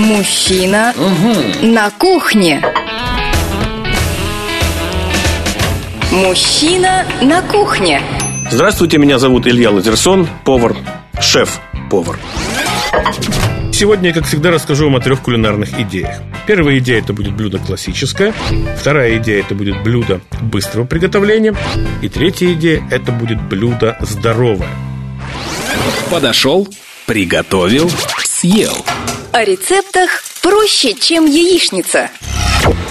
Мужчина на кухне. Мужчина на кухне. Здравствуйте, меня зовут Илья Лазерсон, повар, шеф-повар. Сегодня я, как всегда, расскажу вам о трех кулинарных идеях. Первая идея – это будет блюдо классическое. Вторая идея – это будет блюдо быстрого приготовления. И третья идея – это будет блюдо здоровое. Подошел, приготовил, съел. О рецептах проще, чем яичница.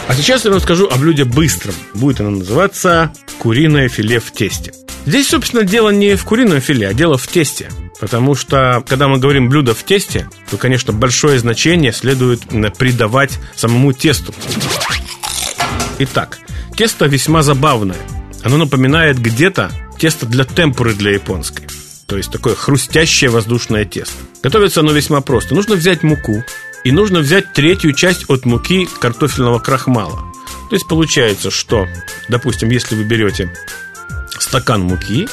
А сейчас я расскажу о блюде быстром. Будет оно называться куриное филе в тесте. Здесь, собственно, дело не в курином филе, а дело в тесте. Потому что, когда мы говорим блюдо в тесте, то, конечно, большое значение следует придавать самому тесту. Итак, тесто весьма забавное. Оно напоминает где-то тесто для темпуры для японской. То есть такое хрустящее воздушное тесто. Готовится оно весьма просто. Нужно взять муку, и нужно взять третью часть от муки картофельного крахмала. То есть получается, что, допустим, если вы берете стакан муки,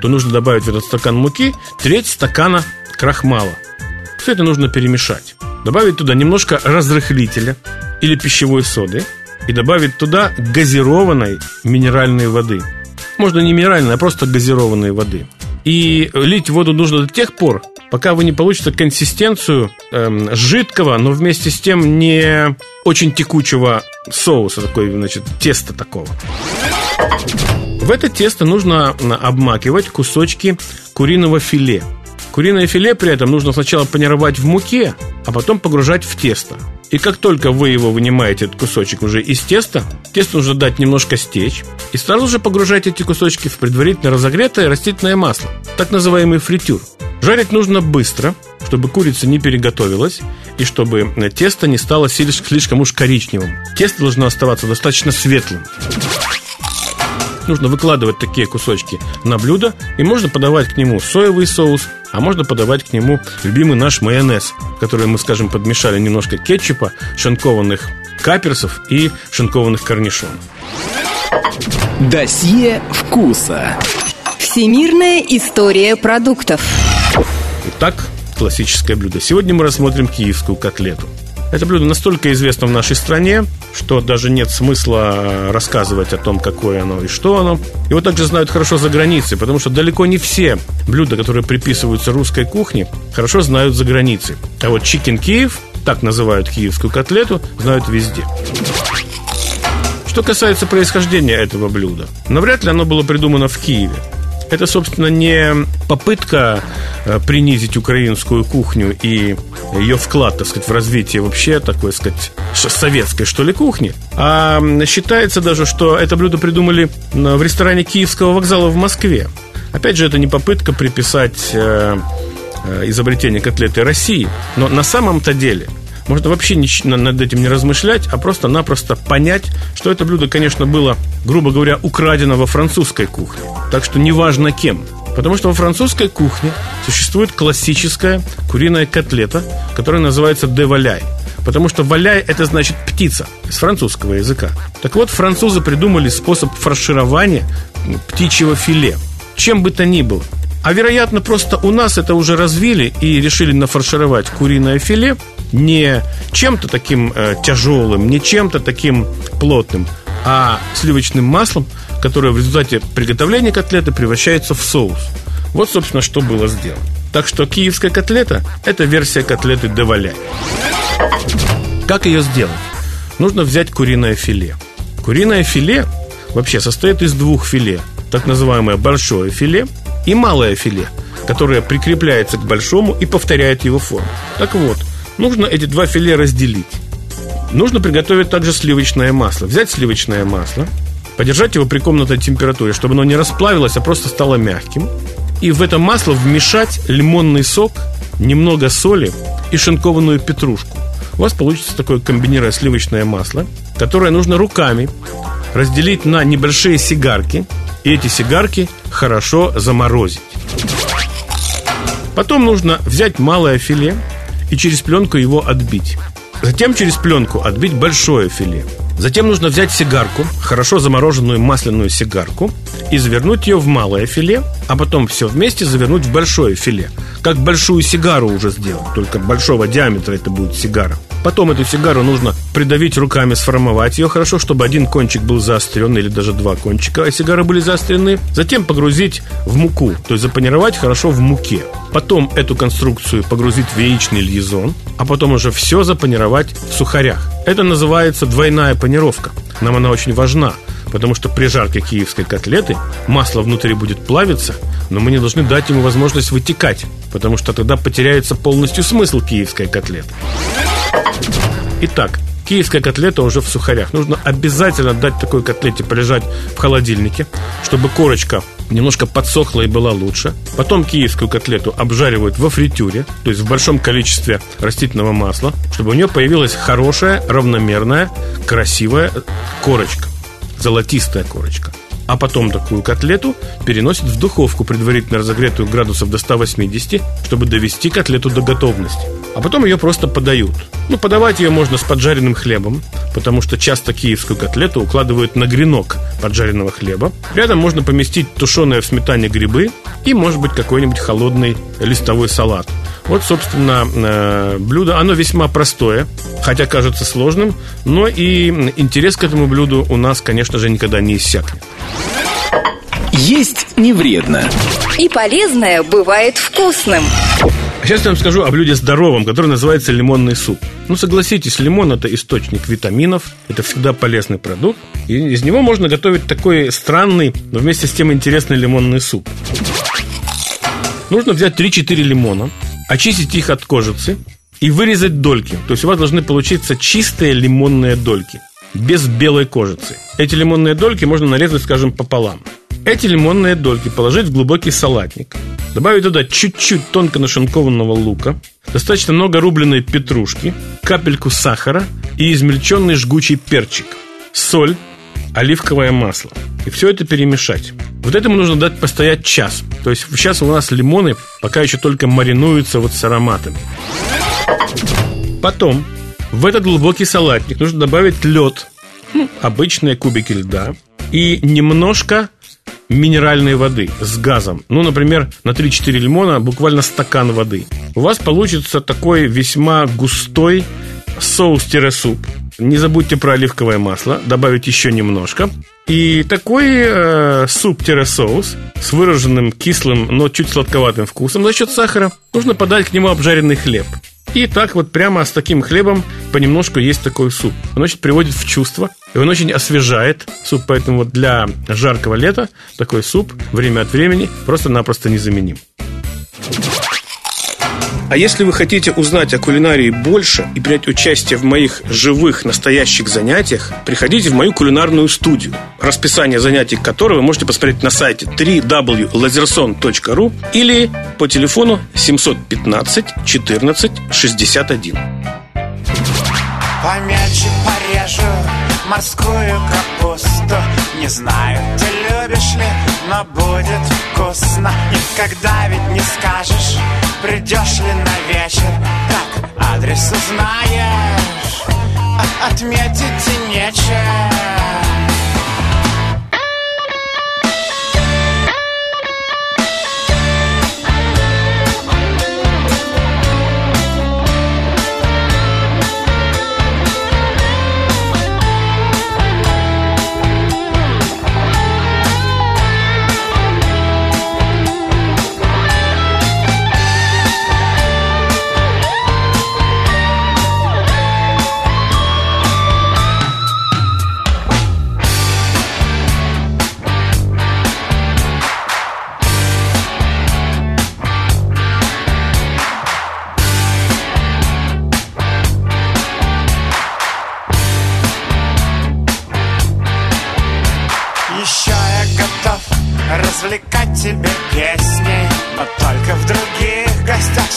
то нужно добавить в этот стакан муки треть стакана крахмала. Все это нужно перемешать. Добавить туда немножко разрыхлителя или пищевой соды и добавить туда газированной минеральной воды. Можно не минеральной, а просто газированной воды. И лить воду нужно до тех пор, пока вы не получите консистенцию эм, жидкого, но вместе с тем не очень текучего соуса, такой, значит, теста такого. В это тесто нужно обмакивать кусочки куриного филе. Куриное филе при этом нужно сначала панировать в муке, а потом погружать в тесто. И как только вы его вынимаете, этот кусочек уже из теста, тесто нужно дать немножко стечь, и сразу же погружать эти кусочки в предварительно разогретое растительное масло, так называемый фритюр. Жарить нужно быстро, чтобы курица не переготовилась и чтобы тесто не стало слишком уж коричневым. Тесто должно оставаться достаточно светлым нужно выкладывать такие кусочки на блюдо, и можно подавать к нему соевый соус, а можно подавать к нему любимый наш майонез, который мы, скажем, подмешали немножко кетчупа, шинкованных каперсов и шинкованных корнишонов. Досье вкуса. Всемирная история продуктов. Итак, классическое блюдо. Сегодня мы рассмотрим киевскую котлету. Это блюдо настолько известно в нашей стране, что даже нет смысла рассказывать о том, какое оно и что оно. Его также знают хорошо за границей, потому что далеко не все блюда, которые приписываются русской кухне, хорошо знают за границей. А вот Chicken Киев, так называют киевскую котлету, знают везде. Что касается происхождения этого блюда, навряд ли оно было придумано в Киеве. Это, собственно, не попытка э, принизить украинскую кухню и ее вклад, так сказать, в развитие вообще такой, сказать, советской, что ли, кухни. А считается даже, что это блюдо придумали в ресторане Киевского вокзала в Москве. Опять же, это не попытка приписать э, э, изобретение котлеты России, но на самом-то деле – можно вообще над этим не размышлять, а просто-напросто понять, что это блюдо, конечно, было, грубо говоря, украдено во французской кухне. Так что неважно кем. Потому что во французской кухне существует классическая куриная котлета, которая называется деваляй. Потому что валяй – это значит птица с французского языка. Так вот, французы придумали способ фарширования птичьего филе. Чем бы то ни было – а вероятно, просто у нас это уже развили и решили нафаршировать куриное филе не чем-то таким э, тяжелым, не чем-то таким плотным, а сливочным маслом, которое в результате приготовления котлеты превращается в соус. Вот, собственно, что было сделано. Так что киевская котлета – это версия котлеты деваляй. Как ее сделать? Нужно взять куриное филе. Куриное филе вообще состоит из двух филе. Так называемое большое филе – и малое филе, которое прикрепляется к большому и повторяет его форму. Так вот, нужно эти два филе разделить. Нужно приготовить также сливочное масло. Взять сливочное масло, подержать его при комнатной температуре, чтобы оно не расплавилось, а просто стало мягким. И в это масло вмешать лимонный сок, немного соли и шинкованную петрушку. У вас получится такое комбинированное сливочное масло, которое нужно руками разделить на небольшие сигарки эти сигарки хорошо заморозить. Потом нужно взять малое филе и через пленку его отбить. Затем через пленку отбить большое филе. Затем нужно взять сигарку, хорошо замороженную масляную сигарку, и завернуть ее в малое филе, а потом все вместе завернуть в большое филе. Как большую сигару уже сделать, только большого диаметра это будет сигара. Потом эту сигару нужно придавить руками, сформовать ее хорошо, чтобы один кончик был заострен или даже два кончика а сигары были заострены. Затем погрузить в муку, то есть запанировать хорошо в муке. Потом эту конструкцию погрузить в яичный льезон, а потом уже все запанировать в сухарях. Это называется двойная панировка. Нам она очень важна, потому что при жарке киевской котлеты масло внутри будет плавиться, но мы не должны дать ему возможность вытекать, потому что тогда потеряется полностью смысл киевской котлеты. Итак, киевская котлета уже в сухарях. Нужно обязательно дать такой котлете полежать в холодильнике, чтобы корочка немножко подсохла и была лучше. Потом киевскую котлету обжаривают во фритюре, то есть в большом количестве растительного масла, чтобы у нее появилась хорошая, равномерная, красивая корочка, золотистая корочка а потом такую котлету переносят в духовку, предварительно разогретую градусов до 180, чтобы довести котлету до готовности. А потом ее просто подают. Ну, подавать ее можно с поджаренным хлебом, потому что часто киевскую котлету укладывают на гренок поджаренного хлеба. Рядом можно поместить тушеные в сметане грибы и, может быть, какой-нибудь холодный листовой салат. Вот, собственно, э, блюдо, оно весьма простое, хотя кажется сложным, но и интерес к этому блюду у нас, конечно же, никогда не иссякнет. Есть не вредно. И полезное бывает вкусным. А сейчас я вам скажу о блюде здоровом, которое называется лимонный суп. Ну, согласитесь, лимон – это источник витаминов, это всегда полезный продукт. И из него можно готовить такой странный, но вместе с тем интересный лимонный суп. Нужно взять 3-4 лимона, очистить их от кожицы и вырезать дольки. То есть у вас должны получиться чистые лимонные дольки, без белой кожицы. Эти лимонные дольки можно нарезать, скажем, пополам. Эти лимонные дольки положить в глубокий салатник. Добавить туда чуть-чуть тонко нашинкованного лука, достаточно много рубленой петрушки, капельку сахара и измельченный жгучий перчик, соль, оливковое масло. И все это перемешать. Вот этому нужно дать постоять час. То есть сейчас у нас лимоны пока еще только маринуются вот с ароматами. Потом в этот глубокий салатник нужно добавить лед, обычные кубики льда, и немножко минеральной воды с газом. Ну, например, на 3-4 лимона буквально стакан воды. У вас получится такой весьма густой соус-суп. Не забудьте про оливковое масло, добавить еще немножко. И такой э, суп-соус с выраженным кислым, но чуть сладковатым вкусом за счет сахара нужно подать к нему обжаренный хлеб. И так вот прямо с таким хлебом понемножку есть такой суп. Он очень приводит в чувство, и он очень освежает суп, поэтому вот для жаркого лета такой суп время от времени просто-напросто незаменим. А если вы хотите узнать о кулинарии больше и принять участие в моих живых, настоящих занятиях, приходите в мою кулинарную студию, расписание занятий которой вы можете посмотреть на сайте www.lazerson.ru или по телефону 715 14 61. Помельче порежу морскую капусту Не знаю, ты любишь ли, но будет вкусно Никогда ведь не скажешь, придешь ли на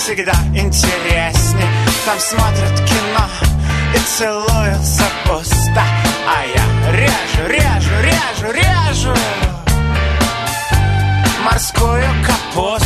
всегда интересней Там смотрят кино и целуются пусто. А я режу, режу, режу, режу. Морскую капусту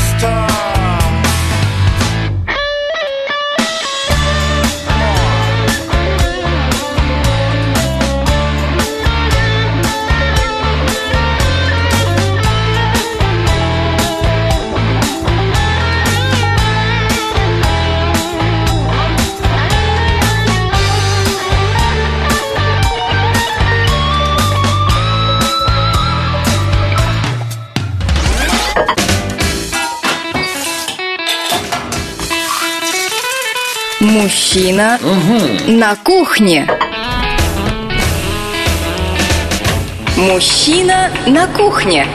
Мужчина на кухне. Мужчина на кухне.